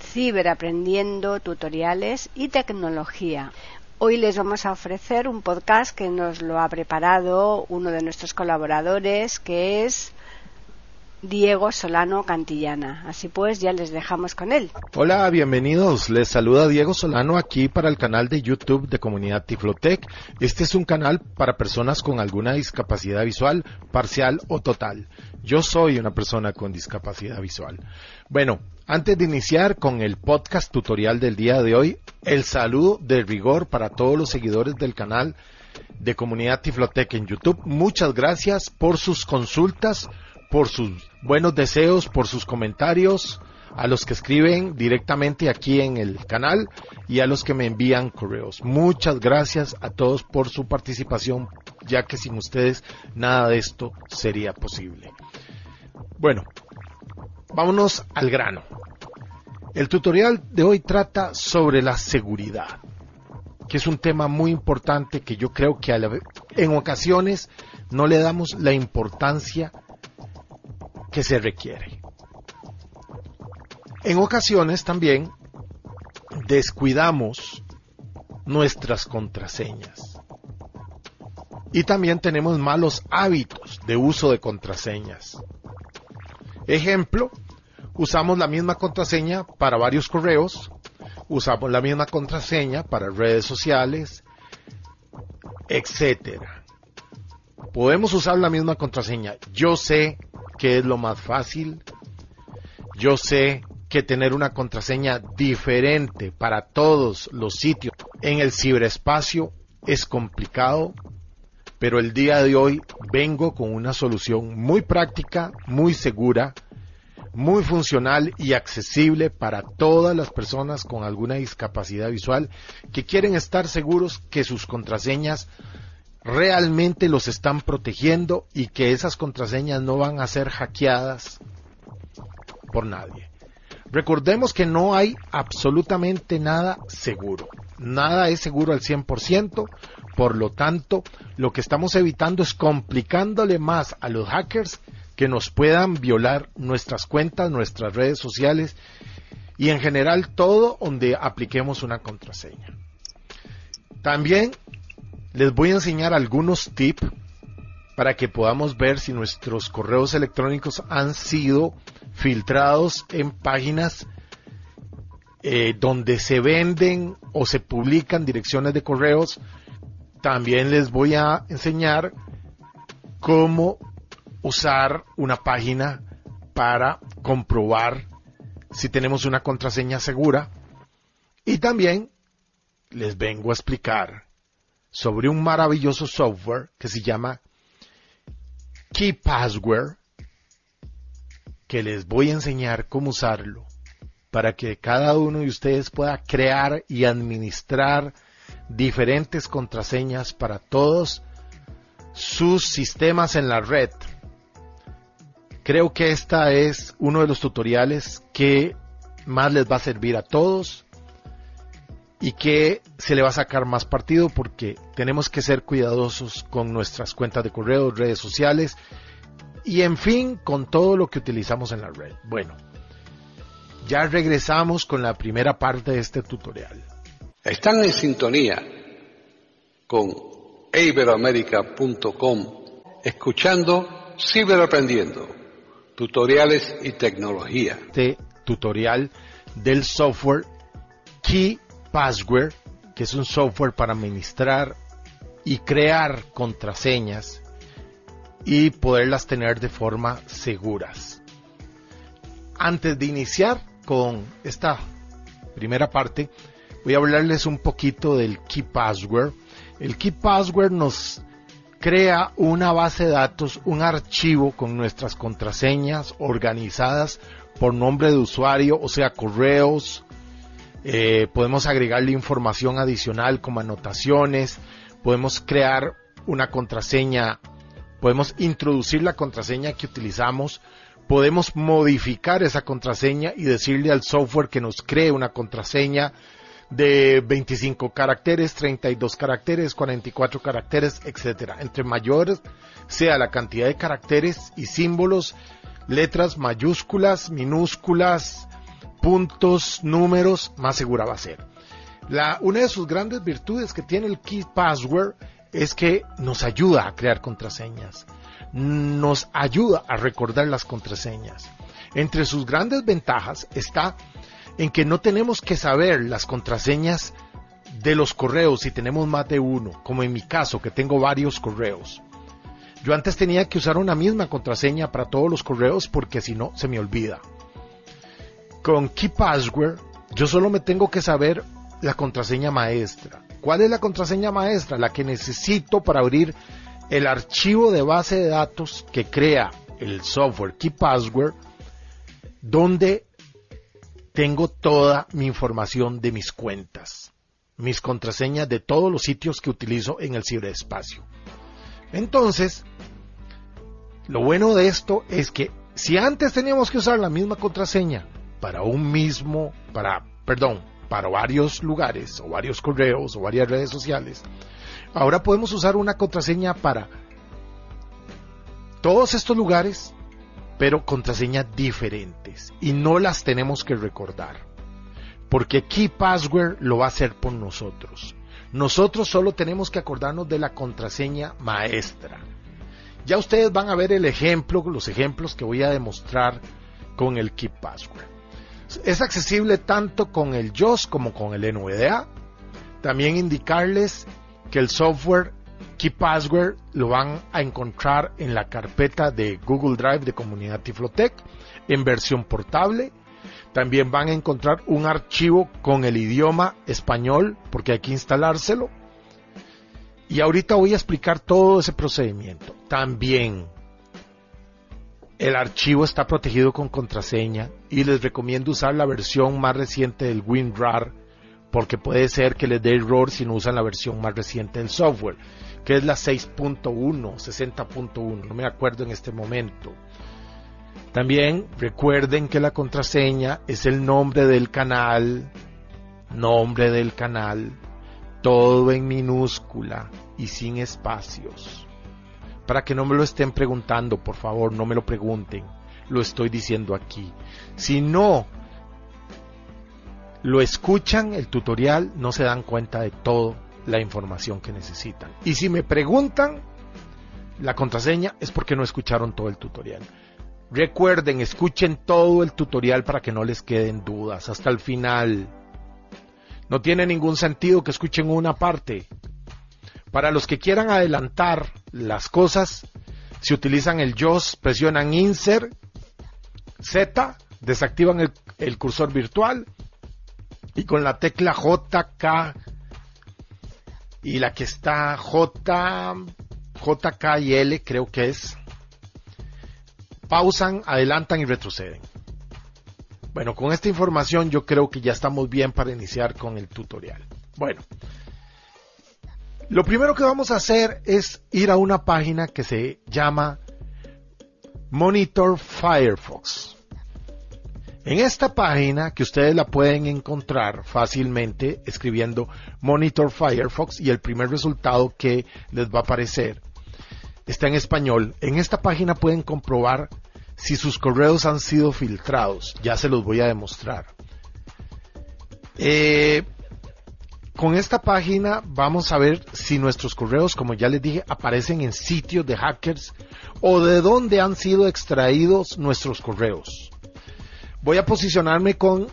Ciberaprendiendo Tutoriales y Tecnología. Hoy les vamos a ofrecer un podcast que nos lo ha preparado uno de nuestros colaboradores, que es Diego Solano Cantillana. Así pues, ya les dejamos con él. Hola, bienvenidos. Les saluda Diego Solano aquí para el canal de YouTube de Comunidad Tiflotec. Este es un canal para personas con alguna discapacidad visual, parcial o total. Yo soy una persona con discapacidad visual. Bueno, antes de iniciar con el podcast tutorial del día de hoy, el saludo de rigor para todos los seguidores del canal de Comunidad Tiflotec en YouTube. Muchas gracias por sus consultas por sus buenos deseos, por sus comentarios, a los que escriben directamente aquí en el canal y a los que me envían correos. Muchas gracias a todos por su participación, ya que sin ustedes nada de esto sería posible. Bueno, vámonos al grano. El tutorial de hoy trata sobre la seguridad, que es un tema muy importante que yo creo que en ocasiones no le damos la importancia que se requiere. En ocasiones también descuidamos nuestras contraseñas. Y también tenemos malos hábitos de uso de contraseñas. Ejemplo, usamos la misma contraseña para varios correos, usamos la misma contraseña para redes sociales, etcétera. Podemos usar la misma contraseña. Yo sé que es lo más fácil. Yo sé que tener una contraseña diferente para todos los sitios en el ciberespacio es complicado, pero el día de hoy vengo con una solución muy práctica, muy segura, muy funcional y accesible para todas las personas con alguna discapacidad visual que quieren estar seguros que sus contraseñas realmente los están protegiendo y que esas contraseñas no van a ser hackeadas por nadie. Recordemos que no hay absolutamente nada seguro. Nada es seguro al 100%, por lo tanto, lo que estamos evitando es complicándole más a los hackers que nos puedan violar nuestras cuentas, nuestras redes sociales y en general todo donde apliquemos una contraseña. También les voy a enseñar algunos tips para que podamos ver si nuestros correos electrónicos han sido filtrados en páginas eh, donde se venden o se publican direcciones de correos. También les voy a enseñar cómo usar una página para comprobar si tenemos una contraseña segura. Y también les vengo a explicar sobre un maravilloso software que se llama KeyPassword, que les voy a enseñar cómo usarlo para que cada uno de ustedes pueda crear y administrar diferentes contraseñas para todos sus sistemas en la red. Creo que esta es uno de los tutoriales que más les va a servir a todos y que se le va a sacar más partido porque tenemos que ser cuidadosos con nuestras cuentas de correo, redes sociales y en fin con todo lo que utilizamos en la red. Bueno, ya regresamos con la primera parte de este tutorial. Están en sintonía con iberoamerica.com escuchando Ciberaprendiendo, tutoriales y tecnología. Este tutorial del software Key Password, que es un software para administrar y crear contraseñas y poderlas tener de forma seguras. Antes de iniciar con esta primera parte, voy a hablarles un poquito del Key Password. El Key Password nos crea una base de datos, un archivo con nuestras contraseñas organizadas por nombre de usuario, o sea, correos, eh, podemos agregarle información adicional como anotaciones, podemos crear una contraseña, podemos introducir la contraseña que utilizamos, podemos modificar esa contraseña y decirle al software que nos cree una contraseña de 25 caracteres, 32 caracteres, 44 caracteres, etcétera. Entre mayores sea la cantidad de caracteres y símbolos, letras mayúsculas, minúsculas, puntos, números, más segura va a ser. La, una de sus grandes virtudes que tiene el Key Password es que nos ayuda a crear contraseñas, nos ayuda a recordar las contraseñas. Entre sus grandes ventajas está en que no tenemos que saber las contraseñas de los correos si tenemos más de uno, como en mi caso que tengo varios correos. Yo antes tenía que usar una misma contraseña para todos los correos porque si no se me olvida. Con KeyPassword yo solo me tengo que saber la contraseña maestra. ¿Cuál es la contraseña maestra? La que necesito para abrir el archivo de base de datos que crea el software KeyPassword, donde tengo toda mi información de mis cuentas, mis contraseñas de todos los sitios que utilizo en el ciberespacio. Entonces, lo bueno de esto es que si antes teníamos que usar la misma contraseña para un mismo, para, perdón, para varios lugares o varios correos o varias redes sociales, ahora podemos usar una contraseña para todos estos lugares, pero contraseñas diferentes y no las tenemos que recordar. Porque Key Password lo va a hacer por nosotros. Nosotros solo tenemos que acordarnos de la contraseña maestra. Ya ustedes van a ver el ejemplo, los ejemplos que voy a demostrar con el Key Password. Es accesible tanto con el JOS como con el NVDA. También indicarles que el software KeyPassword lo van a encontrar en la carpeta de Google Drive de Comunidad Tiflotec en versión portable. También van a encontrar un archivo con el idioma español porque hay que instalárselo. Y ahorita voy a explicar todo ese procedimiento. También el archivo está protegido con contraseña y les recomiendo usar la versión más reciente del WinRAR porque puede ser que les dé error si no usan la versión más reciente del software, que es la 6.1, 60.1, no me acuerdo en este momento. También recuerden que la contraseña es el nombre del canal, nombre del canal, todo en minúscula y sin espacios. Para que no me lo estén preguntando, por favor, no me lo pregunten. Lo estoy diciendo aquí. Si no lo escuchan el tutorial, no se dan cuenta de toda la información que necesitan. Y si me preguntan la contraseña, es porque no escucharon todo el tutorial. Recuerden, escuchen todo el tutorial para que no les queden dudas hasta el final. No tiene ningún sentido que escuchen una parte. Para los que quieran adelantar las cosas, si utilizan el JOS, presionan Insert Z, desactivan el, cursor virtual y con la tecla JK y la que está J, JK y L creo que es, pausan, adelantan y retroceden. Bueno, con esta información yo creo que ya estamos bien para iniciar con el tutorial. Bueno, lo primero que vamos a hacer es ir a una página que se llama Monitor Firefox. En esta página, que ustedes la pueden encontrar fácilmente escribiendo Monitor Firefox y el primer resultado que les va a aparecer está en español. En esta página pueden comprobar si sus correos han sido filtrados. Ya se los voy a demostrar. Eh, con esta página vamos a ver si nuestros correos, como ya les dije, aparecen en sitios de hackers o de dónde han sido extraídos nuestros correos. Voy a posicionarme con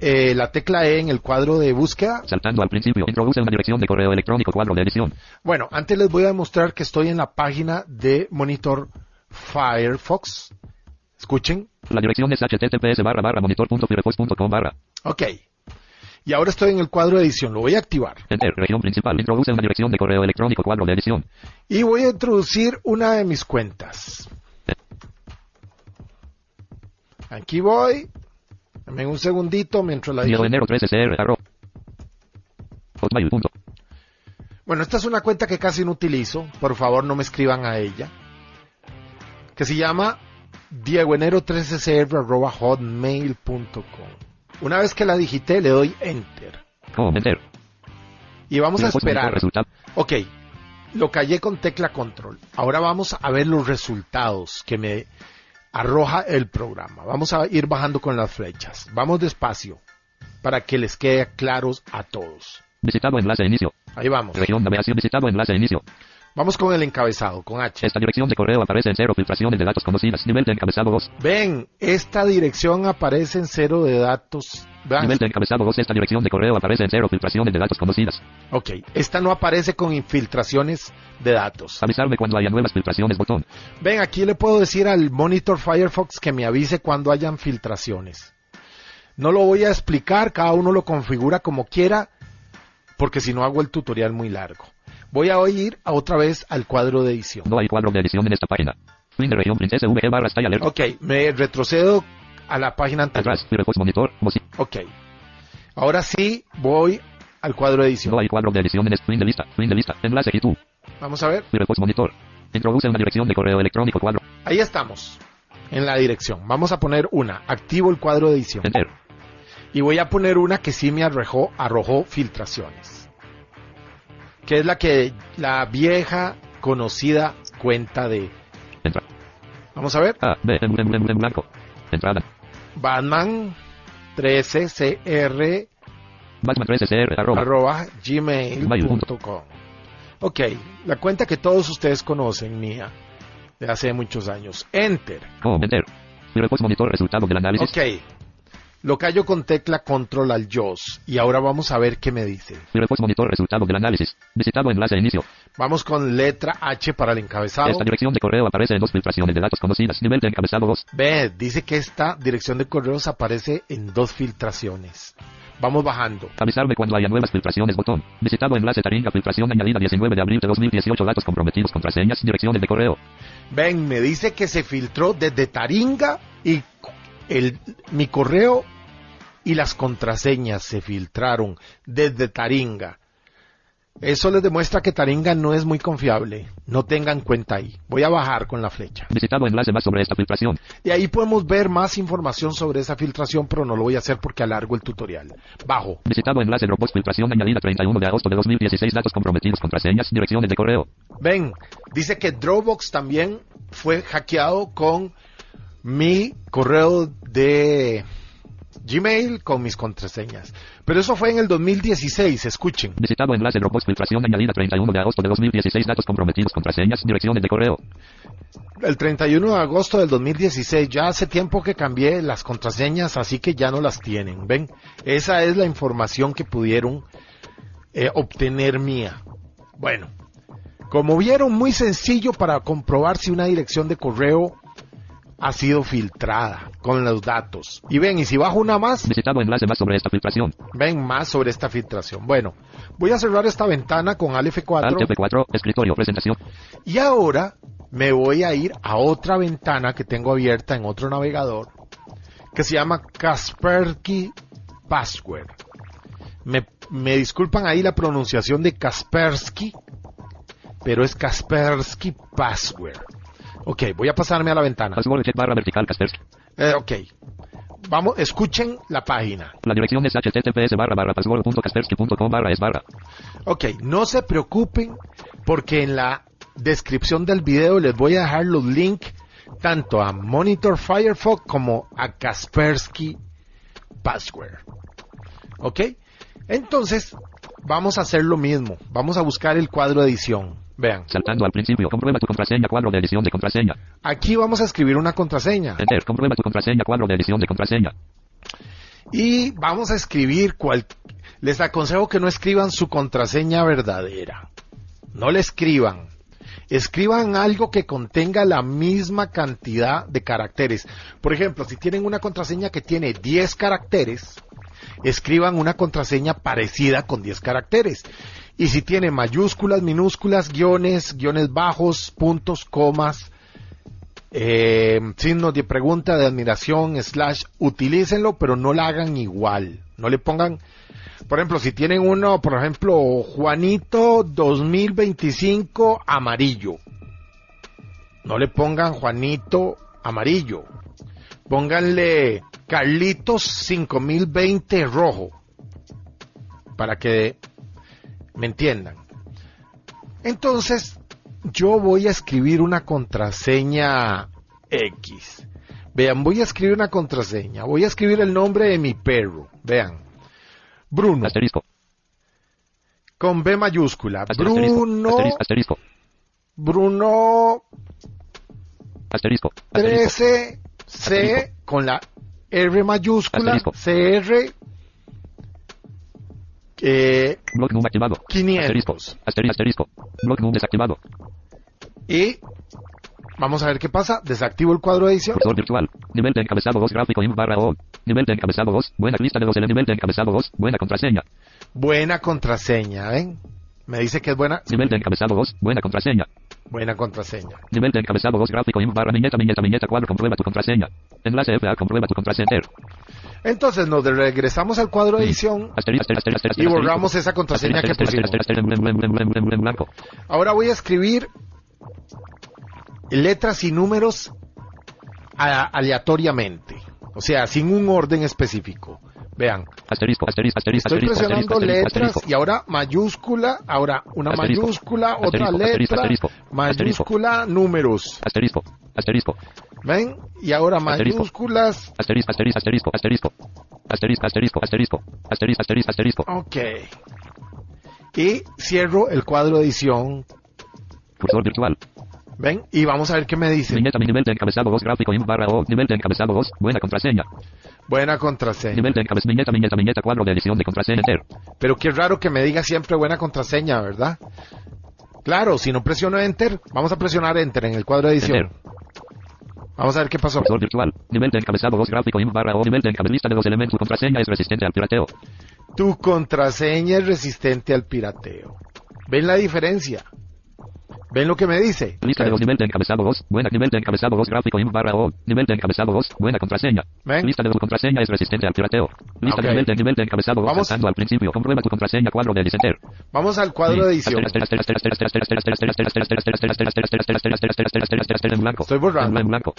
eh, la tecla E en el cuadro de búsqueda. Saltando al principio, introduce una dirección de correo electrónico, cuadro de edición. Bueno, antes les voy a demostrar que estoy en la página de Monitor Firefox. Escuchen. La dirección es https barra barra monitor.firefox.com barra. Ok. Y ahora estoy en el cuadro de edición, lo voy a activar. Enter, región principal, introduce una dirección de correo electrónico, cuadro de edición. Y voy a introducir una de mis cuentas. Aquí voy. Dame un segundito mientras la digo. enero 13 CR arroba. Hotmail punto. Bueno, esta es una cuenta que casi no utilizo. Por favor, no me escriban a ella. Que se llama diegoenero13cr.hotmail.com. Una vez que la digité, le doy Enter. Com, enter. Y vamos a esperar. Ok, lo callé con tecla control. Ahora vamos a ver los resultados que me arroja el programa. Vamos a ir bajando con las flechas. Vamos despacio para que les quede claros a todos. Visitado enlace inicio. Ahí vamos. Región navegación visitado enlace inicio. Vamos con el encabezado, con H. Esta dirección de correo aparece en cero filtraciones de datos conocidas. Nivel de encabezado 2. Ven, esta dirección aparece en cero de datos. Vean. Nivel de encabezado 2. Esta dirección de correo aparece en cero filtraciones de datos conocidas. Ok, esta no aparece con infiltraciones de datos. Avisarme cuando haya nuevas filtraciones. Botón. Ven, aquí le puedo decir al monitor Firefox que me avise cuando hayan filtraciones. No lo voy a explicar, cada uno lo configura como quiera, porque si no hago el tutorial muy largo. Voy a ir a otra vez al cuadro de edición. No hay cuadro de edición en esta página. Fin de región princesa VG barra style alert. Ok, me retrocedo a la página anterior. Atrás. Monitor. Ok. Ahora sí voy al cuadro de edición. No hay cuadro de edición en este fin de lista. Fin de lista. Enlace y tú. Vamos a ver. Firefox monitor. Introduce una dirección de correo electrónico cuadro. Ahí estamos. En la dirección. Vamos a poner una. Activo el cuadro de edición. Enter. Y voy a poner una que sí me arrojó, arrojó filtraciones. Que es la que la vieja conocida cuenta de. Entra. Vamos a ver. A. B. En, en, en, en blanco. Entrada. Batman 13cr Batman 13 CR arroba. arroba gmail.com. Ok, la cuenta que todos ustedes conocen, mía, de hace muchos años. Enter. Com. Enter. Firefox monitor resultado del análisis. Ok. Lo callo con tecla control al JOS. Y ahora vamos a ver qué me dice. Firefox monitor resultado del análisis. Visitado enlace inicio. Vamos con letra H para el encabezado. Esta dirección de correo aparece en dos filtraciones de datos conocidas. Nivel de encabezado 2. Ve, dice que esta dirección de correos aparece en dos filtraciones. Vamos bajando. Avisarme cuando haya nuevas filtraciones. Botón. Visitado enlace Taringa. Filtración añadida 19 de abril de 2018. Datos comprometidos. Contraseñas. Direcciones de correo. Ven, me dice que se filtró desde Taringa y el, mi correo y las contraseñas se filtraron desde Taringa. Eso les demuestra que Taringa no es muy confiable. No tengan cuenta ahí. Voy a bajar con la flecha. Visitado enlace más sobre esta filtración. Y ahí podemos ver más información sobre esa filtración, pero no lo voy a hacer porque alargo el tutorial. Bajo. Visitado enlace Dropbox. Filtración añadida 31 de agosto de 2016. Datos comprometidos. Contraseñas. Direcciones de correo. Ven, dice que Dropbox también fue hackeado con mi correo de Gmail con mis contraseñas. Pero eso fue en el 2016, escuchen. Visitado enlace Dropbox. Filtración añadida 31 de agosto de 2016. Datos comprometidos. Contraseñas. Direcciones de correo. El 31 de agosto del 2016, ya hace tiempo que cambié las contraseñas, así que ya no las tienen. Ven, esa es la información que pudieron eh, obtener mía. Bueno, como vieron, muy sencillo para comprobar si una dirección de correo ha sido filtrada con los datos. Y ven, y si bajo una más, Visitado enlace más sobre esta filtración. ven más sobre esta filtración. Bueno, voy a cerrar esta ventana con Alt F4. Alt F4. Escritorio. Presentación. Y ahora me voy a ir a otra ventana que tengo abierta en otro navegador que se llama Kaspersky Password. Me, me disculpan ahí la pronunciación de Kaspersky, pero es Kaspersky Password. Ok, voy a pasarme a la ventana. Barra vertical. Eh, ok, vamos, escuchen la página. La dirección es https barra barra barra es barra. Ok, no se preocupen porque en la descripción del video les voy a dejar los links tanto a Monitor Firefox como a Kaspersky Password. Ok, entonces vamos a hacer lo mismo. Vamos a buscar el cuadro de edición. Vean, Saltando al principio. Comprueba tu contraseña. Cuadro de edición de contraseña. aquí vamos a escribir una contraseña Enter. Comprueba tu contraseña. Cuadro de edición de contraseña. y vamos a escribir cual... Les aconsejo que no escriban su contraseña verdadera. No le escriban. Escriban algo que contenga la misma cantidad de caracteres. Por ejemplo, si tienen una contraseña que tiene 10 caracteres, escriban una contraseña parecida con 10 caracteres. Y si tiene mayúsculas, minúsculas, guiones, guiones bajos, puntos, comas, eh, signos de pregunta, de admiración, slash, utilícenlo, pero no la hagan igual. No le pongan, por ejemplo, si tienen uno, por ejemplo, Juanito 2025 amarillo. No le pongan Juanito amarillo. Pónganle Carlitos 5020 rojo. Para que me entiendan. Entonces, yo voy a escribir una contraseña X. Vean, voy a escribir una contraseña. Voy a escribir el nombre de mi perro. Vean. Bruno. Asterisco. Con B mayúscula. Asterisco. Bruno. Asterisco. Bruno Asterisco. Asterisco. 13 C con la R mayúscula. Asterisco. CR. Eh, Block num activado. 500. Asterisco. Asterisco. Asterisco. Block num desactivado. y vamos a ver qué pasa. Desactivo el cuadro de edición. Cursor virtual. Nivel de encabezado 2 gráfico in barra O. Nivel de encabezado 2. Buena lista de los elementos. Nivel de encabezado 2. Buena contraseña. Buena contraseña, ¿ven? Me dice que es buena, Nivel de encabezado 2. Buena contraseña. buena contraseña. Nivel de encabezado 2 gráfico in barra viñeta viñeta viñeta cuadro comprueba tu contraseña. Enlace FA comprueba tu contraseña. Entonces nos regresamos al cuadro de edición y borramos esa contraseña que pusimos. Ahora voy a escribir letras y números aleatoriamente, o sea, sin un orden específico. Vean. Asterisco, asterisco, asterisco, Estoy presionando letras y ahora mayúscula, ahora una mayúscula, otra letra, mayúscula, números. Asterisco, asterisco. ¿Ven? Y ahora mayúsculas. Asterisco, asterisco, asterisco, asterisco. Asterisco, asterisco, asterisco. Asterisco, asterisco, asterisco. Ok. Y cierro el cuadro de edición. Cursor virtual. ¿Ven? Y vamos a ver qué me dice. Viñeta mi nivel de encabezado 2 gráfico in barra O. Nivel de encabezado 2. Buena contraseña. Buena contraseña. Nivel de encabezado. Viñeta viñeta viñeta cuadro de edición de contraseña. Enter. Pero qué raro que me diga siempre buena contraseña, ¿verdad? Claro, si no presiono Enter, vamos a presionar Enter en el cuadro de edición. Enter. Vamos a ver qué pasó. Cursor virtual. Nivel de encabezado 2 gráfico in barra O. Nivel de encabezado lista de los elementos. Tu contraseña es resistente al pirateo. Tu contraseña es resistente al pirateo. ¿Ven la diferencia? ¿Ven lo que me dice? Lista de los nivel de encabezado 2. Buena nivel de encabezado 2 gráfico barra O. Nivel de encabezado 2. Buena contraseña. ¿Ven? Lista de tu contraseña es resistente al pirateo. Lista de nivel de nivel de encabezado 2 Vamos. al principio. Comprueba tu contraseña cuadro de edición. Vamos al cuadro de edición. En blanco. Estoy borrando. En blanco.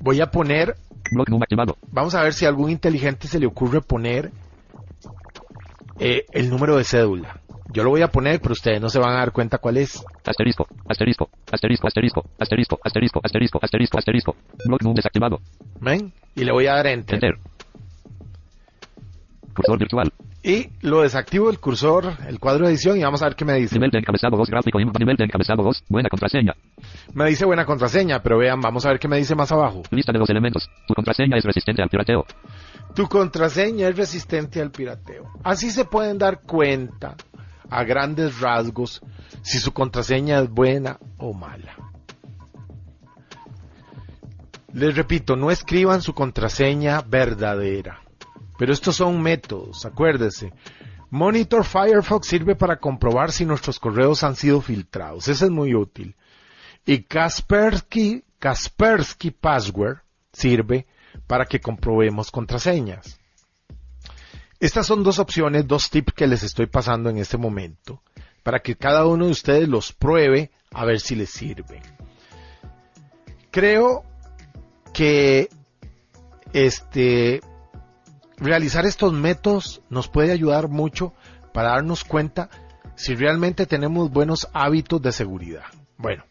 Voy a poner, Block num activado. vamos a ver si a algún inteligente se le ocurre poner eh, el número de cédula. Yo lo voy a poner, pero ustedes no se van a dar cuenta cuál es. Asterisco. Asterisco. Asterisco. Asterisco. Asterisco. Asterisco. Asterisco. Asterisco. Asterisco. Block desactivado. ¿Ven? Y le voy a dar Enter. Enter. Cursor virtual. Y lo desactivo el cursor, el cuadro de edición y vamos a ver qué me dice. Nivel de encabezado 2 gráfico. Nivel de encabezado 2. Buena contraseña. Me dice buena contraseña, pero vean, vamos a ver qué me dice más abajo. Lista de los elementos. Tu contraseña es resistente al pirateo. Tu contraseña es resistente al pirateo. Así se pueden dar cuenta a grandes rasgos si su contraseña es buena o mala. Les repito, no escriban su contraseña verdadera. Pero estos son métodos, acuérdese. Monitor Firefox sirve para comprobar si nuestros correos han sido filtrados. Ese es muy útil. Y Kaspersky, Kaspersky Password sirve para que comprobemos contraseñas. Estas son dos opciones, dos tips que les estoy pasando en este momento, para que cada uno de ustedes los pruebe a ver si les sirve. Creo que este realizar estos métodos nos puede ayudar mucho para darnos cuenta si realmente tenemos buenos hábitos de seguridad. Bueno,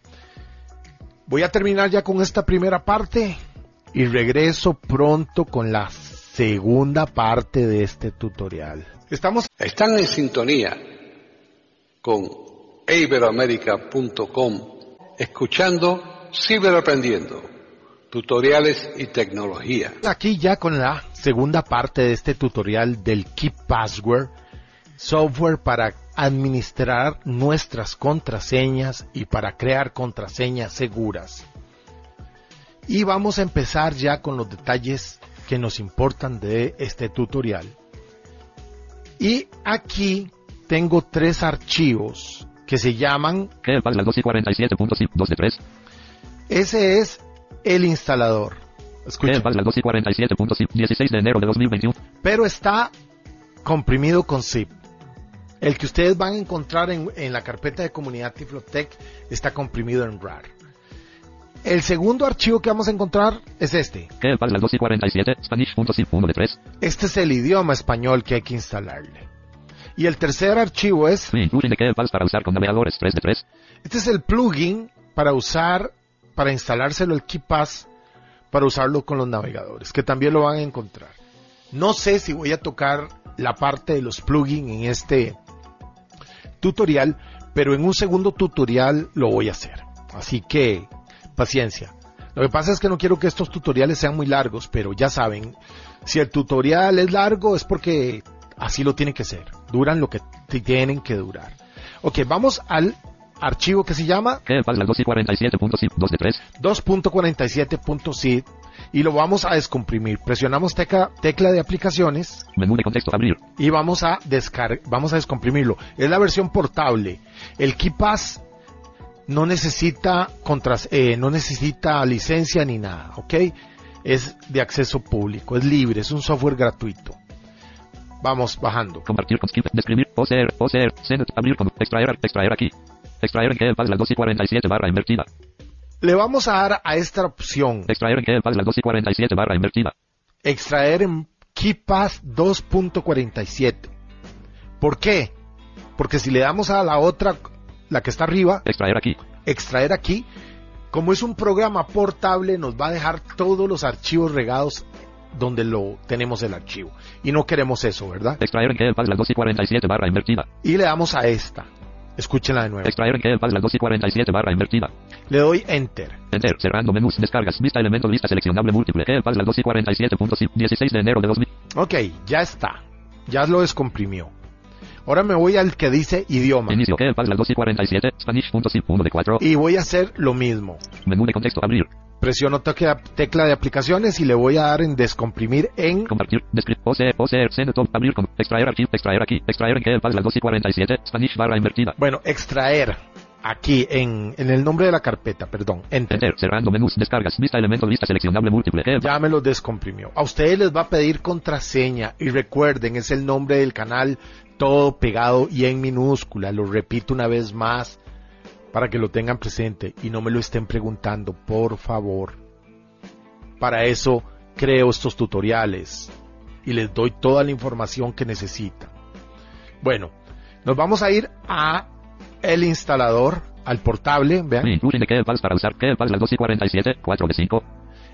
voy a terminar ya con esta primera parte y regreso pronto con la segunda parte de este tutorial. Estamos Están en sintonía con iberoamerica.com escuchando Ciberaprendiendo, tutoriales y tecnología. aquí ya con la segunda parte de este tutorial del Keep Password, software para administrar nuestras contraseñas y para crear contraseñas seguras. Y vamos a empezar ya con los detalles que nos importan de este tutorial. Y aquí tengo tres archivos que se llaman, Que el PAS las 2 y 47.2 de 3. ese es el instalador. Escuchen. Kepals las 2 y 47.zip, 16 de enero de 2021. pero está comprimido con zip. El que ustedes van a encontrar en, en la carpeta de comunidad Tiflotech está comprimido en RAR. El segundo archivo que vamos a encontrar es este. Kepals las 2 y 47, Spanish.zip 1 de 3. Este es el idioma español que hay que instalarle. Y el tercer archivo es, Free inclusion de Kepals para usar con navegadores 3 de 3. este es el plugin para usar, para instalárselo el KeePass, para usarlo con los navegadores, que también lo van a encontrar. No sé si voy a tocar la parte de los plugins en este tutorial, pero en un segundo tutorial lo voy a hacer. Así que, paciencia. Lo que pasa es que no quiero que estos tutoriales sean muy largos, pero ya saben, si el tutorial es largo es porque así lo tiene que ser. Duran lo que tienen que durar. Ok, vamos al archivo que se llama Kepals las 2 y 47.zip 2 de 3. 2.47.zip y lo vamos a descomprimir. Presionamos tecla, tecla de aplicaciones Menú de contexto, abrir. y vamos a descar vamos a descomprimirlo. Es la versión portable. El KeePass no necesita contras- eh, no necesita licencia ni nada, ¿ok? Es de acceso público, es libre, es un software gratuito. Vamos bajando. Compartir con skip, describir, poseer, poseer, send, abrir con, extraer, extraer aquí. Extraer en Kepals las 2 y 47 barra invertida. Le vamos a dar a esta opción Extraer en Kepals las 2 y 47 barra invertida. extraer en KeePass 2.47. ¿Por qué? Porque si le damos a la otra, la que está arriba, Extraer aquí. extraer aquí, como es un programa portable, nos va a dejar todos los archivos regados donde lo tenemos el archivo. Y no queremos eso, ¿verdad? Extraer en Kepals las 2 y 47 barra invertida. Y le damos a esta. Escúchenla de nuevo. Extraer en Kepals las 2 y 47 barra invertida. Le doy Enter. Enter, cerrando menús, descargas, vista elemento, lista seleccionable múltiple. Kepals las 2 y 47.zip, 16 de enero de 2000. Ok, ya está. Ya lo descomprimió. Ahora me voy al que dice idioma. Inicio, Kepals las 2 y 47, Spanish.zip 1 de 4. Y voy a hacer lo mismo. Menú de contexto, abrir. Presiono tecla, tecla de aplicaciones y le voy a dar en descomprimir en Compartir, describir, poseer, poseer, send, top, abrir con, extraer archivo, extraer aquí, extraer en Kepals las 2 y 47, Spanish barra invertida. Bueno, extraer aquí en, en el nombre de la carpeta, perdón, enter. Enter, cerrando menús, descargas, vista elemento, lista seleccionable múltiple. Kepals. Ya me lo descomprimió. A ustedes les va a pedir contraseña y recuerden, es el nombre del canal todo pegado y en minúscula. Lo repito una vez más para que lo tengan presente y no me lo estén preguntando, por favor. Para eso creo estos tutoriales y les doy toda la información que necesitan. Bueno, nos vamos a ir a el instalador, al portable, vean. De Kepals para usar Kepals las 2 y 47, 4 de 5.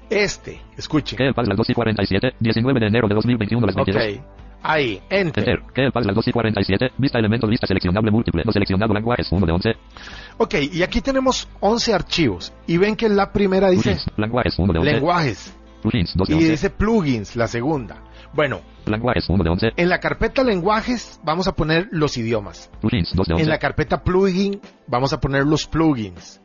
Este, escuchen. Kepals las 2 y 47, 19 de enero de 2021 las 22. Ok, ahí, enter. Enter, Kepals las 2 y 47, vista lista seleccionable múltiple. No seleccionado lenguajes 1 de 11. Ok, y aquí tenemos 11 archivos. Y ven que la primera dice Plugins, lenguajes 1 de 11. lenguajes. Plugins 2 de Y 11. dice plugins, la segunda. Bueno, Lenguajes 1 de 11. en la carpeta lenguajes vamos a poner los idiomas. Plugins 2 de 11. En la carpeta plugin vamos a poner los plugins.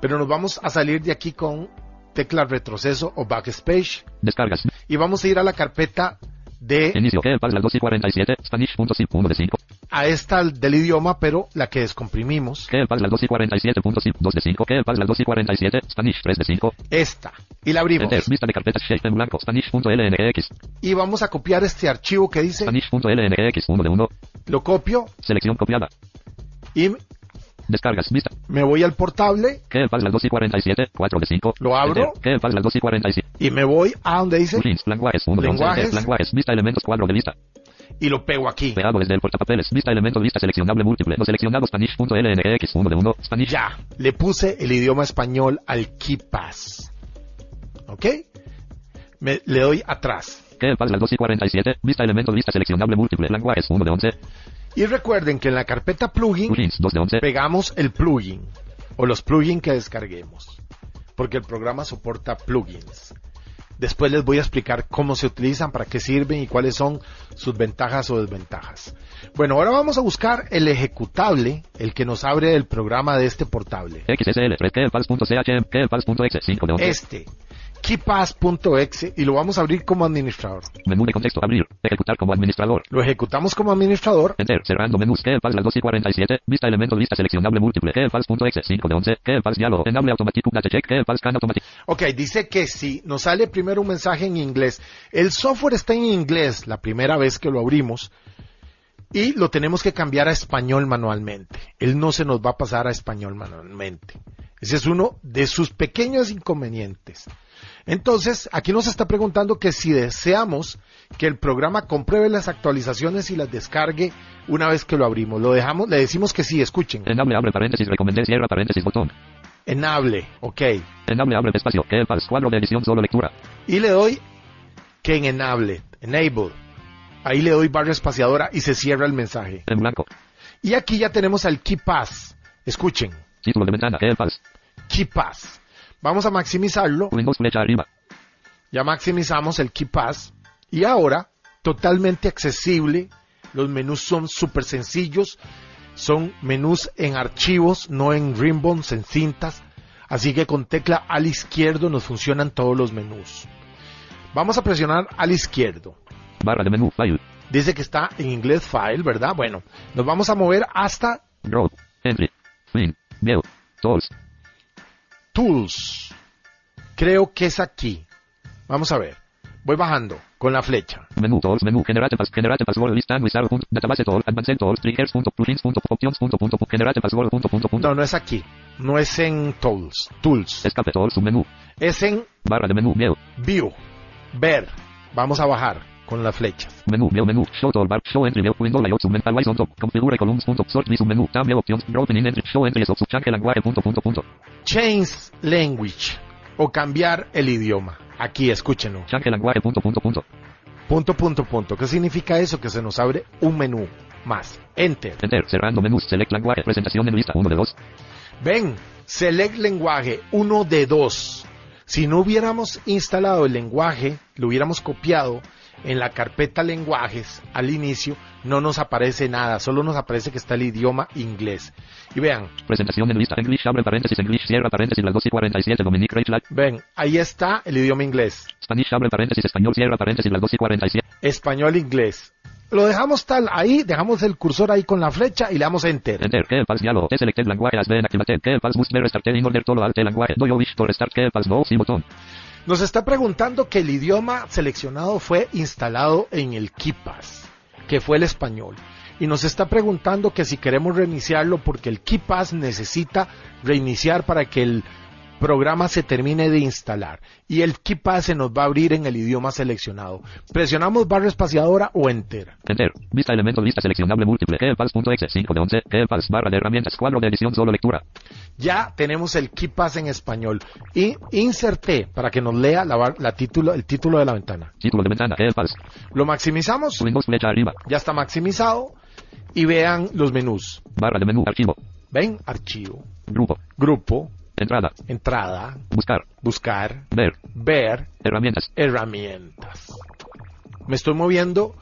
Pero nos vamos a salir de aquí con tecla retroceso o backspace. Descargas. Y vamos a ir a la carpeta de Inicio Kepals las 2 y 47, Spanish.zip 1 de 5. a esta del idioma, pero la que descomprimimos. Kepals las 2 y 47.zip 2 de 5. Kepals las 2 y 47, Spanish 3 de 5. Esta. Y la abrimos. Enter, de carpetas shape en blanco, Spanish.lnx. Y vamos a copiar este archivo que dice, Spanish.lnx 1 de 1. lo copio Selección copiada. y Descargas, vista. me voy al portable Kepals las 2 y 47, 4 de 5. Lo abro. Las 2 y 47. y me voy a donde dice Plugins, lenguajes 1 de 11. Lenguajes. Enter, lenguajes, vista elementos cuadro de vista. y lo pego aquí. Pegado desde el portapapeles, vista elementos, vista seleccionable múltiple. No seleccionado Spanish.lnx 1 de 1. Spanish. Ya, le puse el idioma español al KeePass. ¿Ok? Me, le doy atrás. Kepals las 2 y 47, vista elementos, vista seleccionable múltiple. Lenguajes 1 de 11. Y recuerden que en la carpeta plugin Plugins 2 de 11. pegamos el plugin o los plugins que descarguemos. Porque el programa soporta plugins. Después les voy a explicar cómo se utilizan, para qué sirven y cuáles son sus ventajas o desventajas. Bueno, ahora vamos a buscar el ejecutable, el que nos abre el programa de este portable. XSL, red Kepals.chm, Kepals.exe 5 de 11. Este. keypass.exe y lo vamos a abrir como administrador. Menú de contexto. Abrir. Ejecutar como administrador. Lo ejecutamos como administrador. Enter. Cerrando menús. KeePass las 2 y 47. Vista elemento lista seleccionable múltiple. KeePass.exe 5 de 11. KeePass diálogo. Enable automático. Data check. KeePass scan automático. Ok, dice que si nos sale primero un mensaje en inglés. El software está en inglés la primera vez que lo abrimos y lo tenemos que cambiar a español manualmente. Él no se nos va a pasar a español manualmente. Ese es uno de sus pequeños inconvenientes. Entonces, aquí nos está preguntando que si deseamos que el programa compruebe las actualizaciones y las descargue una vez que lo abrimos. Lo dejamos, le decimos que sí, escuchen. Enable abre paréntesis. Recomendé cierra paréntesis botón. Enable, ok. Enable abre espacio. KeePass cuadro de edición solo lectura. Y le doy que en enable, enable. Ahí le doy barra espaciadora y se cierra el mensaje. En blanco. Y aquí ya tenemos al Key Pass. Escuchen, Título de ventana. KeePass. Key Pass. Vamos a maximizarlo. Windows flecha arriba. Ya maximizamos el Key Pass. Y ahora, totalmente accesible. Los menús son súper sencillos. Son menús en archivos, no en ribbons, en cintas. Así que con tecla al izquierdo nos funcionan todos los menús. Vamos a presionar al izquierdo. Barra de menú. File. Dice que está en inglés file, ¿verdad? Bueno, nos vamos a mover hasta Road. Entry. Fin. View. Tools. Tools. Creo que es aquí. Vamos a ver. Voy bajando con la flecha. Menú Tools. Menú. Generate pas. Generate password. List and wizard. punto, Database tool. Advanced tools. Triggers. Punto. Plugins. Punto. Options. Punto. Punto. Generate password. Punto. Punto. Punto. No, no es aquí. No es en Tools. Tools. Escape Tools. Submenú. Es en Barra de menú. View. View. Ver. Vamos a bajar con las flechas. Menú, view menú, show toolbar, show entry view, window layout, submental on top, configure columns, punto, sort view, submenú, tab options, dropping in entry, show entry, subchange lenguaje, punto, punto, punto. Change language. O cambiar el idioma. Aquí, escúchenlo. Change lenguaje, punto, punto, punto. Punto, punto, punto. ¿Qué significa eso? Que se nos abre un menú más. Enter. Enter, cerrando menús, select lenguaje, presentación en lista, 1 de 2. Ven, select lenguaje, uno de dos. Si no hubiéramos instalado el lenguaje, lo hubiéramos copiado en la carpeta lenguajes al inicio, no nos aparece nada, solo nos aparece que está el idioma inglés. Y vean, Presentación en lista, English, abre paréntesis, English, cierra paréntesis, las 2 y 47, Dominic Reichlag. ven, ahí está el idioma inglés. Spanish, abre paréntesis, español, cierra paréntesis, las 2 y 47. Español, inglés. Lo dejamos tal ahí, dejamos el cursor ahí con la flecha y le damos enter. Enter, KeePass diálogo, T selected language as been activated, KeePass must be restarted in order to load the language. Do you wish to restart KeePass? No, sí botón. Nos está preguntando que el idioma seleccionado fue instalado en el KeePass, que fue el español. Y nos está preguntando que si queremos reiniciarlo porque el KeePass necesita reiniciar para que el programa se termine de instalar. Y el KeePass se nos va a abrir en el idioma seleccionado. Presionamos barra espaciadora o enter. Enter, vista elemento, lista seleccionable múltiple, KeePass.exe, 5 de 11, KeePass, barra de herramientas, cuadro de edición, solo lectura. Ya tenemos el KeePass en español. Y inserté para que nos lea la, la título, el título de la ventana. Título de ventana, KeePass, Lo maximizamos. Flecha arriba, Ya está maximizado. Y vean los menús. barra de menú, archivo, Ven, archivo, grupo, grupo, entrada, entrada, buscar, buscar, ver, ver, herramientas, herramientas. Me estoy moviendo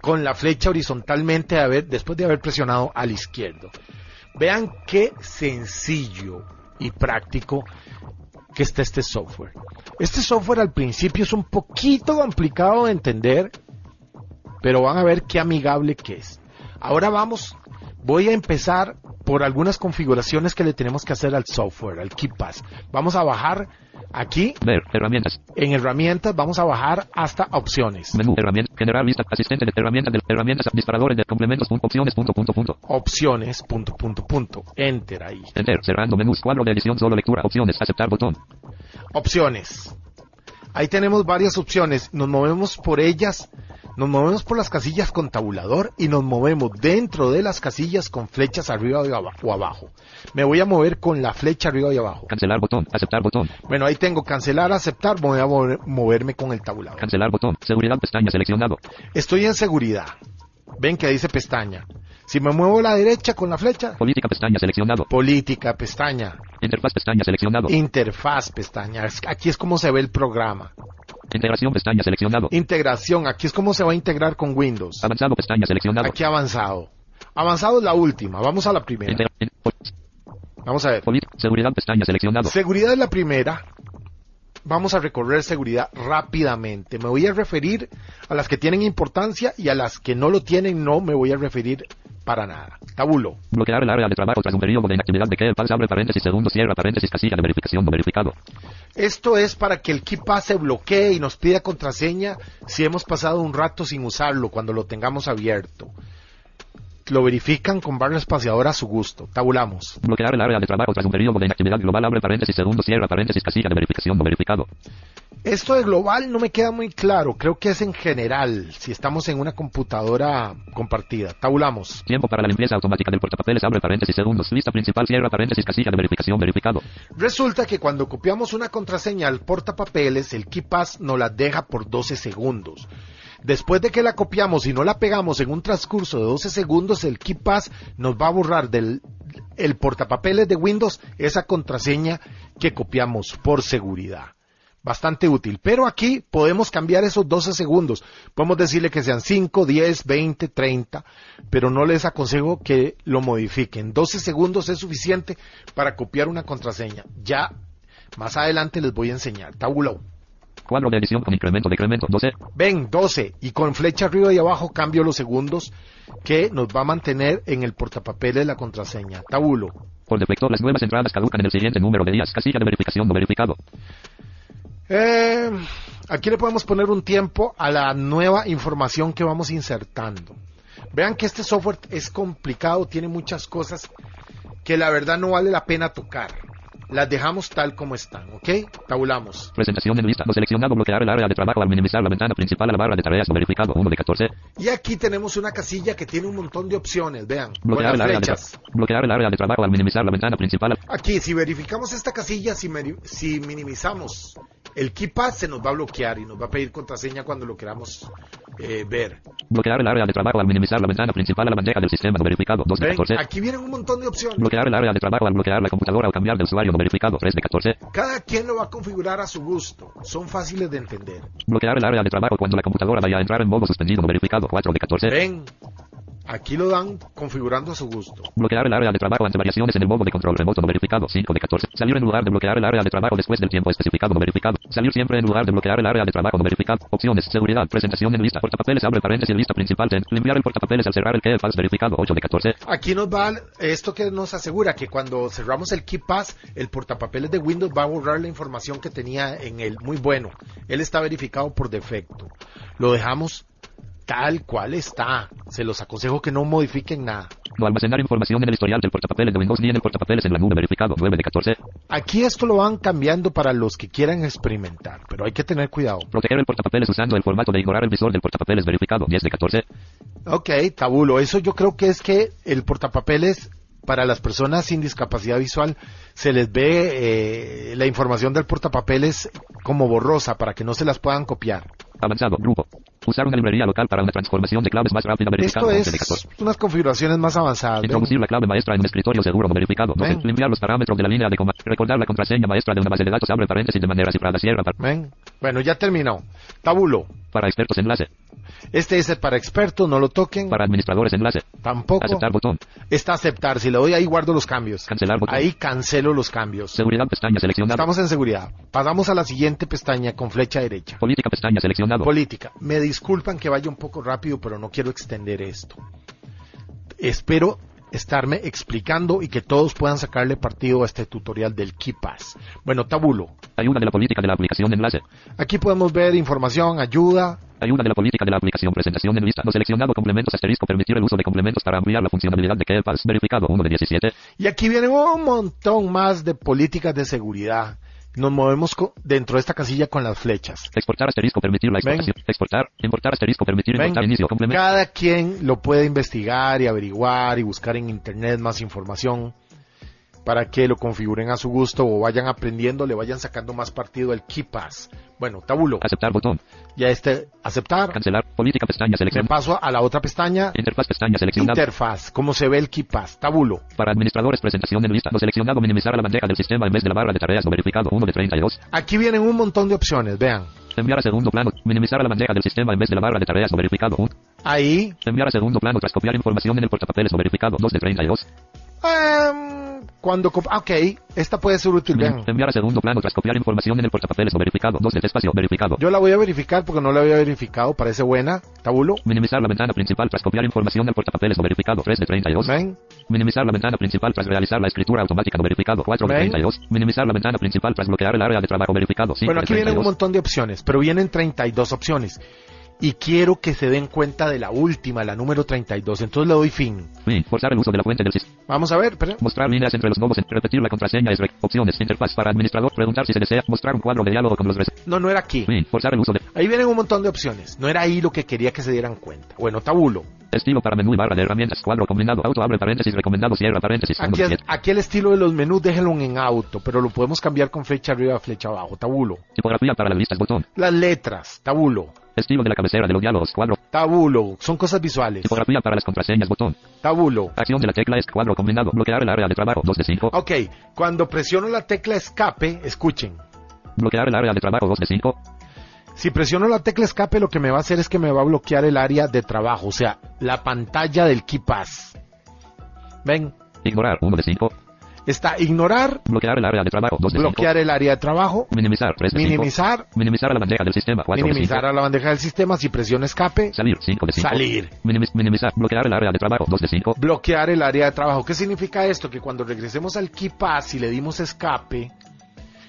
con la flecha horizontalmente a ver, después de haber presionado al izquierdo. Vean qué sencillo y práctico que está este software. Este software al principio es un poquito complicado de entender, pero van a ver qué amigable que es. Ahora vamos, voy a empezar por algunas configuraciones que le tenemos que hacer al software, al KeePass. Vamos a bajar aquí ver, herramientas, en herramientas, vamos a bajar hasta opciones. menú, herramientas, generar lista, asistente de herramientas, de herramientas, disparadores de complementos, punto, opciones, punto, punto, punto. Opciones, punto, punto, punto. Enter ahí. Enter, cerrando menús, cuadro de edición, solo lectura, opciones, aceptar botón. Opciones. Ahí tenemos varias opciones. Nos movemos por ellas. Nos movemos por las casillas con tabulador y nos movemos dentro de las casillas con flechas arriba o abajo. Me voy a mover con la flecha arriba y abajo. Cancelar botón, aceptar botón, Bueno, ahí tengo cancelar, aceptar. Voy a mover- moverme con el tabulador. cancelar botón, seguridad pestaña seleccionado, Estoy en seguridad. Ven que dice pestaña. Si me muevo a la derecha con la flecha, política pestaña seleccionado, política, pestaña. interfaz pestaña seleccionado, Interfaz, pestaña. Es- Aquí es como se ve el programa. Integración pestaña seleccionado, Integración. Aquí es como se va a integrar con Windows. avanzado pestaña seleccionado, Aquí avanzado. Avanzado es la última. Vamos a la primera. Inter- in- po- Vamos a ver. seguridad pestaña seleccionado, Seguridad es la primera. vamos a recorrer seguridad rápidamente. Me voy a referir a las que tienen importancia y a las que no lo tienen no me voy a referir para nada. Tabulo. Bloquear el área de trabajo tras un periodo de inactividad de el abre paréntesis segundo cierra paréntesis casilla de verificación no verificado. Esto es para que el KeePass se bloquee y nos pida contraseña si hemos pasado un rato sin usarlo cuando lo tengamos abierto. Lo verifican con barra espaciadora a su gusto. Tabulamos. Bloquear el área de trabajo tras un periodo de inactividad global abre paréntesis segundo cierra paréntesis casilla de verificación no verificado. Esto de global no me queda muy claro. Creo que es en general, si estamos en una computadora compartida. Tabulamos. Tiempo para la limpieza automática del portapapeles abre paréntesis segundos. Lista principal cierra paréntesis casilla de verificación verificado. Resulta que cuando copiamos una contraseña al portapapeles, el KeePass nos la deja por 12 segundos. Después de que la copiamos y no la pegamos en un transcurso de 12 segundos, el KeePass nos va a borrar del el portapapeles de Windows esa contraseña que copiamos por seguridad bastante útil. Pero aquí podemos cambiar esos 12 segundos. Podemos decirle que sean 5, 10, 20, 30, pero no les aconsejo que lo modifiquen. 12 segundos es suficiente para copiar una contraseña. Ya más adelante les voy a enseñar. Tabulo. Cuadro de edición con incremento, decremento, 12. Ven, 12. Y con flecha arriba y abajo cambio los segundos que nos va a mantener en el portapapeles la contraseña. Tabulo. Por defecto, las nuevas entradas caducan en el siguiente número de días. Casilla de verificación no verificado. Eh, aquí le podemos poner un tiempo a la nueva información que vamos insertando. Vean que este software es complicado, tiene muchas cosas que la verdad no vale la pena tocar. Las dejamos tal como están, ¿ok? Tabulamos. Presentación en lista. No seleccionado. Bloquear el área de trabajo al minimizar la ventana principal a la barra de tareas no verificado. 1 de 14. Y aquí tenemos una casilla que tiene un montón de opciones, vean. Bloquear el, área de, bloquear el área de trabajo al minimizar la ventana principal. Aquí, si verificamos esta casilla, si, si minimizamos el KeePass, se nos va a bloquear y nos va a pedir contraseña cuando lo queramos eh, ver. Bloquear el área de trabajo al minimizar la ventana principal a la bandeja del sistema no verificado. 2 de ¿Ven? 14. Aquí vienen un montón de opciones. Bloquear el área de trabajo al bloquear la computadora o cambiar de usuario no verificado. 3 de 14. Cada quien lo va a configurar a su gusto. Son fáciles de entender. Bloquear el área de trabajo cuando la computadora vaya a entrar en modo suspendido verificado. 4 de 14. Ven, aquí lo dan configurando a su gusto. Bloquear el área de trabajo ante variaciones en el modo de control remoto no verificado. 5 de 14. Salir en lugar de bloquear el área de trabajo después del tiempo especificado no verificado. Salir siempre en lugar de bloquear el área de trabajo no verificado. Opciones. Seguridad. Presentación en lista. Portapapeles abre paréntesis lista principal. Ten. Limpiar el portapapeles al cerrar el que false verificado. 8 de 14. Aquí nos va esto que nos asegura que cuando cerramos el KeePass, el portapapeles de Windows va a borrar la información que tenía en él. Muy bueno. Él está verificado por defecto. Lo dejamos tal cual está. Se los aconsejo que no modifiquen nada. No almacenar información en el historial del portapapeles de Windows ni en el portapapeles en la nube verificado. 9 de 14. Aquí esto lo van cambiando para los que quieran experimentar, pero hay que tener cuidado. Proteger el portapapeles usando el formato de ignorar el visor del portapapeles verificado. 10 de 14. Ok, tabulo. Eso yo creo que es que el portapapeles para las personas sin discapacidad visual se les ve eh, la información del portapapeles como borrosa para que no se las puedan copiar. Avanzado. Grupo. Usar una librería local para una transformación de claves más rápida verificado. Esto 11 de 14. es unas configuraciones más avanzadas. Introducir la clave maestra en un escritorio seguro verificado. 12. Ven. Limpiar los parámetros de la línea de comando. Recordar la contraseña maestra de una base de datos. Abre paréntesis de manera cifrada. Cierra. par- ¿Ven? Bueno, ya terminó. Tabulo. Para expertos enlace. Este es el para expertos, no lo toquen. Para administradores enlace. Tampoco. Aceptar botón. Está aceptar. Si le doy ahí guardo los cambios. Cancelar botón. Ahí cancelo los cambios. Seguridad pestaña seleccionado. Estamos en seguridad. Pasamos a la siguiente pestaña con flecha derecha. Política pestaña seleccionado. Política. Me disculpan que vaya un poco rápido, pero no quiero extender esto. Espero estarme explicando y que todos puedan sacarle partido a este tutorial del KeePass. Bueno, tabulo. Ayuda de la política de la aplicación enlace. Aquí podemos ver información, ayuda. Ayuda de la política de la aplicación. Presentación en lista. No seleccionado. Complementos asterisco. Permitir el uso de complementos para ampliar la funcionalidad de KeePass. Verificado. 1 de 17. Y aquí viene un montón más de políticas de seguridad. Nos movemos dentro de esta casilla con las flechas. Exportar asterisco. Permitir la Ven. exportación. Exportar. Importar asterisco. Permitir Ven, importar inicio. Complemento. Cada quien lo puede investigar y averiguar y buscar en internet más información para que lo configuren a su gusto o vayan aprendiendo, le vayan sacando más partido al KeePass. Bueno, tabulo. Aceptar botón. Ya este aceptar. Cancelar. Política pestaña Me seleccionado. paso a la otra pestaña. Interfaz pestaña seleccionado. Interfaz. Cómo se ve el KeePass. Tabulo. Para administradores, presentación en lista. No seleccionado. Minimizar a la bandeja del sistema en vez de la barra de tareas no verificado. 1 de 32. Aquí vienen un montón de opciones. Vean. Enviar a segundo plano. Minimizar a la bandeja del sistema en vez de la barra de tareas no verificado. 1. Ahí. Enviar a segundo plano tras copiar información en el portapapeles no verificado. 2 de 32. Em, cuando... ah, Ok, esta puede ser útil. Vean. Enviar a segundo plano tras copiar información en el portapapeles no verificado. 2 de espacio verificado. Yo la voy a verificar porque no la había verificado. Parece buena. Tabulo. Minimizar la ventana principal tras copiar información del portapapeles no verificado. 3 de 32. Ven. Minimizar la ventana principal tras realizar la escritura automática no verificado. 4 de Ven. 32. Minimizar la ventana principal tras bloquear el área de trabajo verificado. 5 Bueno, aquí vienen un 32. montón de opciones, pero vienen 32 opciones. Y quiero que se den cuenta de la última, la número 32. Entonces le doy fin. Fin. Forzar el uso de la fuente del sistema. Vamos a ver, espera. Mostrar líneas entre los nodos. Repetir la contraseña es Opciones. Interfaz para administrador. Preguntar si se desea. Mostrar un cuadro de diálogo con los No, no era aquí. Fin. Forzar el uso de Ahí vienen un montón de opciones. No era ahí lo que quería que se dieran cuenta. Bueno, tabulo. estilo para menú y barra de herramientas. Cuadro combinado. Auto abre paréntesis. Recomendado cierra paréntesis. Aquí, es- aquí el estilo de los menús déjenlo en auto, pero lo podemos cambiar con flecha arriba, flecha abajo. Tabulo. Tipografía para las listas. Botón. Las letras. Tabulo. Estilo de la cabecera de los diálogos. Cuadro. Tabulo. Son cosas visuales. Tipografía para las contraseñas. Botón. Tabulo. Acción de la tecla es cuadro combinado. Bloquear el área de trabajo. 2 de 5. Ok, cuando presiono la tecla escape, escuchen. Bloquear el área de trabajo. 2 de 5. Si presiono la tecla escape, lo que me va a hacer es que me va a bloquear el área de trabajo, o sea, la pantalla del KeyPass. Ven, Ignorar. 1 de 5. Está ignorar, Bloquear el área de trabajo. 2 de 5. bloquear el área de trabajo, Minimizar. 3 de 5. minimizar, Minimizar a la bandeja del sistema. 4 de 5. minimizar a la bandeja del sistema, si presiono escape, Salir. 5 de 5. Salir. minimizar. Bloquear el área de trabajo. 2 de 5. bloquear el área de trabajo. ¿Qué significa esto? Que cuando regresemos al KeyPass y le dimos escape,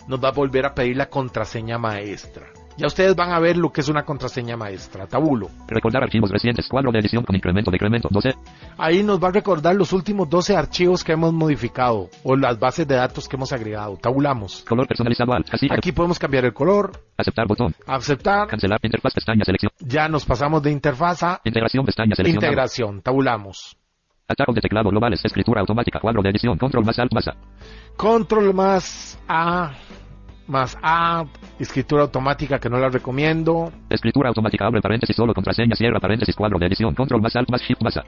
nos va a volver a pedir la contraseña maestra. Ya ustedes van a ver lo que es una contraseña maestra, tabulo. Recordar archivos recientes. Cuadro de edición con incremento. Decremento. 12. Ahí nos va a recordar los últimos 12 archivos que hemos modificado o las bases de datos que hemos agregado. Tabulamos. Color personalizado al. Casilla. Aquí podemos cambiar el color, Aceptar botón. aceptar. Cancelar. Interfaz. Pestaña. Selección. Ya nos pasamos de interfaz a Integración. Pestaña. Seleccionado. integración. Tabulamos. Atajos de teclado globales. Escritura automática. Cuadro de edición. Control más alt más A. Control más A más A. Escritura automática que no la recomiendo. Escritura automática. Abre paréntesis. Solo contraseña. Cierra paréntesis. Cuadro de edición. Control más alt más shift más A.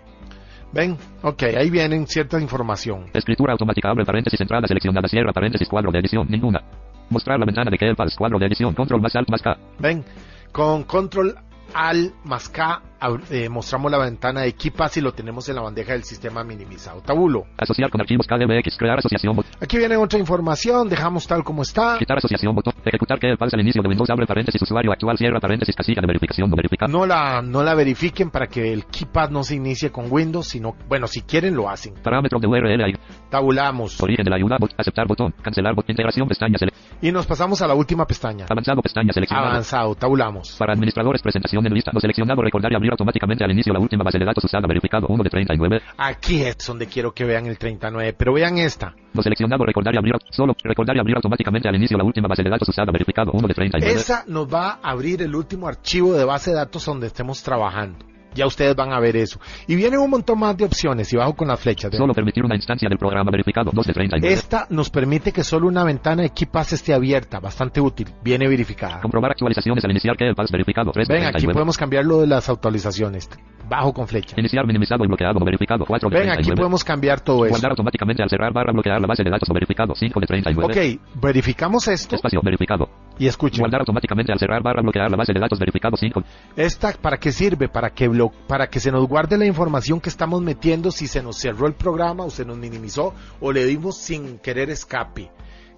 Ven, ok, ahí vienen cierta información. Escritura automática. Abre paréntesis. Entrada seleccionada. Cierra paréntesis. Cuadro de edición. Ninguna. Mostrar la ventana de Kelpas. Cuadro de edición. Control más alt más K. Ven, con control al más K eh, mostramos la ventana de KeyPass y lo tenemos en la bandeja del sistema minimizado. Tabulo. Asociar con archivos KDBX. Crear asociación. bot- Aquí viene otra información, dejamos tal como está. Quitar asociación. Botón. Ejecutar Kelpas al inicio de Windows. Abre paréntesis. Usuario actual. Cierra paréntesis. Casilla de verificación. No. No la, no la verifiquen para que el keypad no se inicie con Windows, sino, bueno, si quieren lo hacen. Parámetro de URL. ahí. Tabulamos. Origen de la ayuda. bot- Aceptar botón. Cancelar. bot- Integración. Pestaña. Y nos pasamos a la última pestaña. Avanzado. Pestaña. Seleccionado. Avanzado, tabulamos. Para administradores, presentación en lista. Lo seleccionado, recordar y abrir automáticamente al inicio la última base de datos usada, verificado 1 de 39. Aquí es donde quiero que vean el 39, pero vean esta. Lo seleccionado, recordar y abrir, solo recordar y abrir automáticamente al inicio la última base de datos usada, verificado 1 de 39. Esa nos va a abrir el último archivo de base de datos donde estemos trabajando. Ya ustedes van a ver eso. Y vienen un montón más de opciones y bajo con las flechas. vean. Solo permitir una instancia del programa, verificado 2 de 39. Esta nos permite que solo una ventana de KeyPass esté abierta, bastante útil, viene verificada. Comprobar actualizaciones al iniciar que el pass verificado 3 de Ven, aquí 39. podemos cambiar lo de las actualizaciones. Bajo con flecha. Iniciar minimizado y bloqueado, verificado 4 de Ven, aquí 39. podemos cambiar todo eso. Guardar automáticamente al cerrar barra bloquear la base de datos, verificado 5 de 39. Ok, verificamos esto Espacio, verificado. y escuchen. Guardar automáticamente al cerrar barra bloquear la base de datos, verificado 5. ¿Esta para qué sirve? Para que, blo- para que se nos guarde la información que estamos metiendo si se nos cerró el programa o se nos minimizó o le dimos sin querer escape.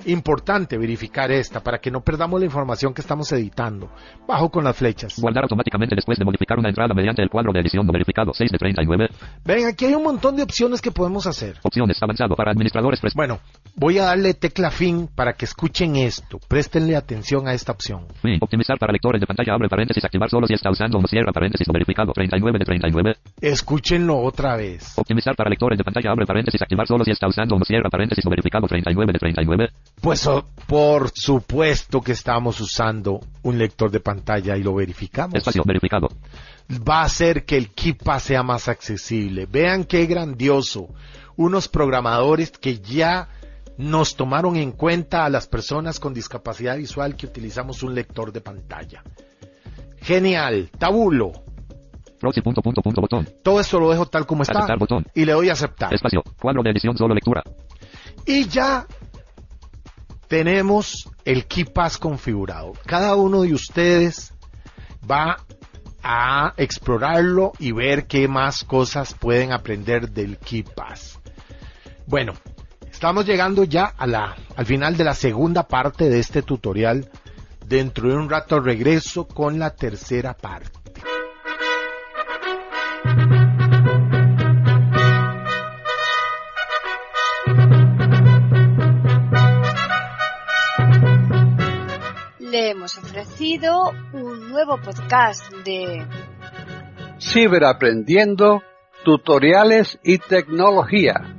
Importante verificar esta para que no perdamos la información que estamos editando. Bajo con las flechas. Guardar automáticamente después de modificar una entrada mediante el cuadro de edición no verificado 6 de 39. Ven, aquí hay un montón de opciones que podemos hacer. Opciones avanzado para administradores Bueno, voy a darle tecla fin para que escuchen esto. Préstenle atención a esta opción. Fin. Optimizar para lectores de pantalla abre paréntesis activar solo si está usando un cierra paréntesis no verificado 39 de 39. Escúchenlo otra vez. Optimizar para lectores de pantalla abre paréntesis activar solo si está usando un cierra paréntesis no verificado 39 de 39. Pues oh, por supuesto que estamos usando un lector de pantalla y lo verificamos. Espacio verificado. Va a hacer que el KIPA sea más accesible. Vean qué grandioso. Unos programadores que ya nos tomaron en cuenta a las personas con discapacidad visual que utilizamos un lector de pantalla. Genial. Tabulo. Proxy punto punto punto botón. Todo esto lo dejo tal como está Aceptar botón. y le doy a aceptar. Espacio. Cuadro de edición solo lectura. Y ya tenemos el KeyPass configurado. Cada uno de ustedes va a explorarlo y ver qué más cosas pueden aprender del KeyPass. Bueno, estamos llegando ya a la, al final de la segunda parte de este tutorial. Dentro de un rato regreso con la tercera parte. Le hemos ofrecido un nuevo podcast de Ciberaprendiendo, tutoriales y tecnología.